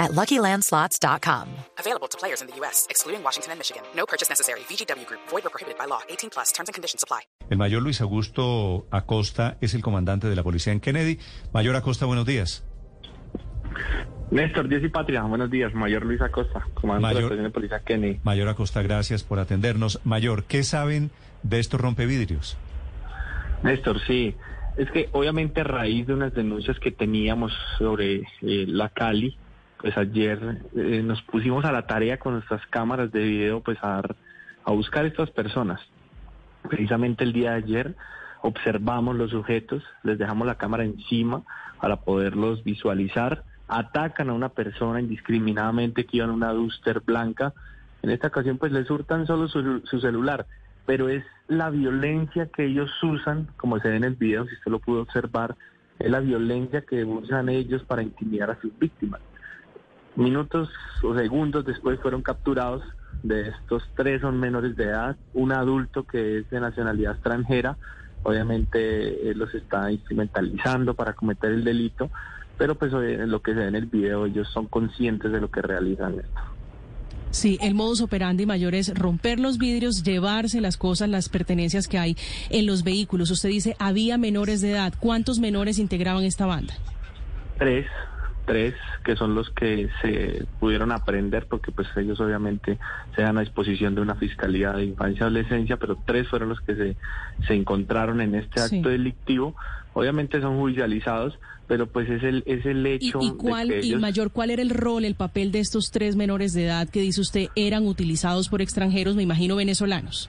at LuckyLandSlots.com. Available to players in the U.S., excluding Washington and Michigan. No purchase necessary. VGW Group. Void or prohibited by law. 18 plus. Terms and conditions apply. El mayor Luis Augusto Acosta es el comandante de la policía en Kennedy. Mayor Acosta, buenos días. Néstor, Dios y Patria, buenos días. Mayor Luis Acosta, comandante de la Mayor- de policía Kennedy. Mayor Acosta, gracias por atendernos. Mayor, ¿qué saben de estos rompevidrios? Néstor, sí. Es que obviamente a raíz de unas denuncias que teníamos sobre eh, la Cali, pues ayer eh, nos pusimos a la tarea con nuestras cámaras de video pues a, dar- a buscar estas personas. Precisamente el día de ayer observamos los sujetos, les dejamos la cámara encima para poderlos visualizar. Atacan a una persona indiscriminadamente que iba en una Duster blanca. En esta ocasión pues les hurtan solo su, su celular, pero es la violencia que ellos usan, como se ve en el video, si usted lo pudo observar, es la violencia que usan ellos para intimidar a sus víctimas. Minutos o segundos después fueron capturados. De estos tres son menores de edad, un adulto que es de nacionalidad extranjera, obviamente eh, los está instrumentalizando para cometer el delito, pero pues lo que se ve en el video ellos son conscientes de lo que realizan esto. Sí, el modus operandi mayor es romper los vidrios, llevarse las cosas, las pertenencias que hay en los vehículos. Usted dice, había menores de edad. ¿Cuántos menores integraban esta banda? tres, tres que son los que se pudieron aprender porque pues ellos obviamente se dan a disposición de una fiscalía de infancia y adolescencia, pero tres fueron los que se, se encontraron en este Sí. acto delictivo. Obviamente son judicializados, pero pues es el, es el ¿Y, hecho y cuál, que y mayor, cuál era el rol, el papel de estos tres menores de edad que dice usted eran utilizados por extranjeros, me imagino venezolanos?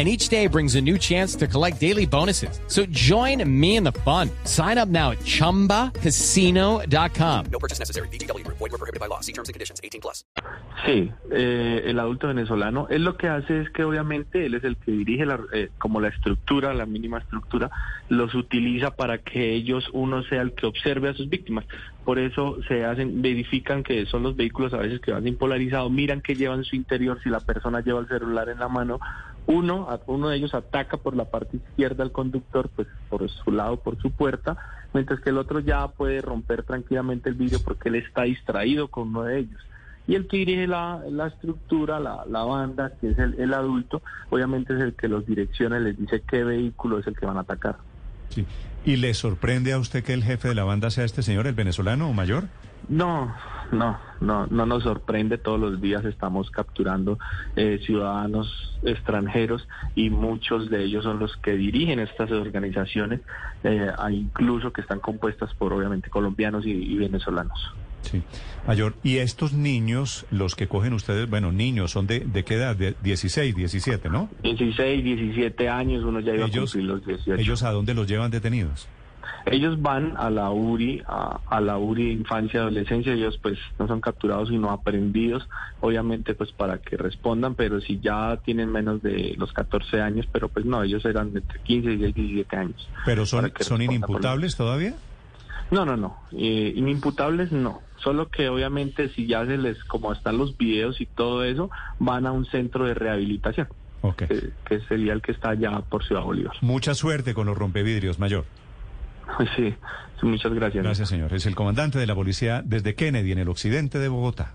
And each day brings a new chance to collect daily bonuses. So join me in the fun. Sign up now at chumbacasino.com. No purchase necessary. Group. Void were prohibited by law. See terms and conditions. 18 plus. Sí, eh, el adulto venezolano, él lo que hace es que obviamente él es el que dirige la, eh, como la estructura, la mínima estructura, los utiliza para que ellos, uno sea el que observe a sus víctimas. Por eso se hacen, verifican que son los vehículos a veces que van sin polarizado, miran que llevan en su interior, si la persona lleva el celular en la mano, uno, uno de ellos ataca por la parte izquierda al conductor, pues por su lado, por su puerta, mientras que el otro ya puede romper tranquilamente el vidrio porque él está distraído con uno de ellos. Y el que dirige la, la estructura, la, la banda, que es el, el adulto, obviamente es el que los direcciona y les dice qué vehículo es el que van a atacar. Sí. ¿Y le sorprende a usted que el jefe de la banda sea este señor, el venezolano o mayor? No, no, no, no nos sorprende. Todos los días estamos capturando eh, ciudadanos extranjeros y muchos de ellos son los que dirigen estas organizaciones, eh, hay incluso que están compuestas por obviamente colombianos y- y venezolanos. Sí. Mayor, ¿y estos niños, los que cogen ustedes, bueno, niños, son de, de qué edad? De 16, 17, ¿no? 16, 17 años, uno ya iba Ellos, a cumplir los 18. ¿Ellos a dónde los llevan detenidos? Ellos van a la URI, a, a la URI de infancia y adolescencia, ellos pues no son capturados sino aprendidos, obviamente pues para que respondan, pero si ya tienen menos de los 14 años, pero pues no, ellos eran entre 15 y 17 años. ¿Pero son, son inimputables todavía? No, no, no, eh, inimputables no, solo que obviamente si ya se les, como están los videos y todo eso, van a un centro de rehabilitación, Ok. que, que sería el que está allá por Ciudad Bolívar. Mucha suerte con los rompevidrios, mayor. Sí, muchas gracias. Gracias, señor. Es el comandante de la policía desde Kennedy, en el occidente de Bogotá.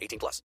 18 plus.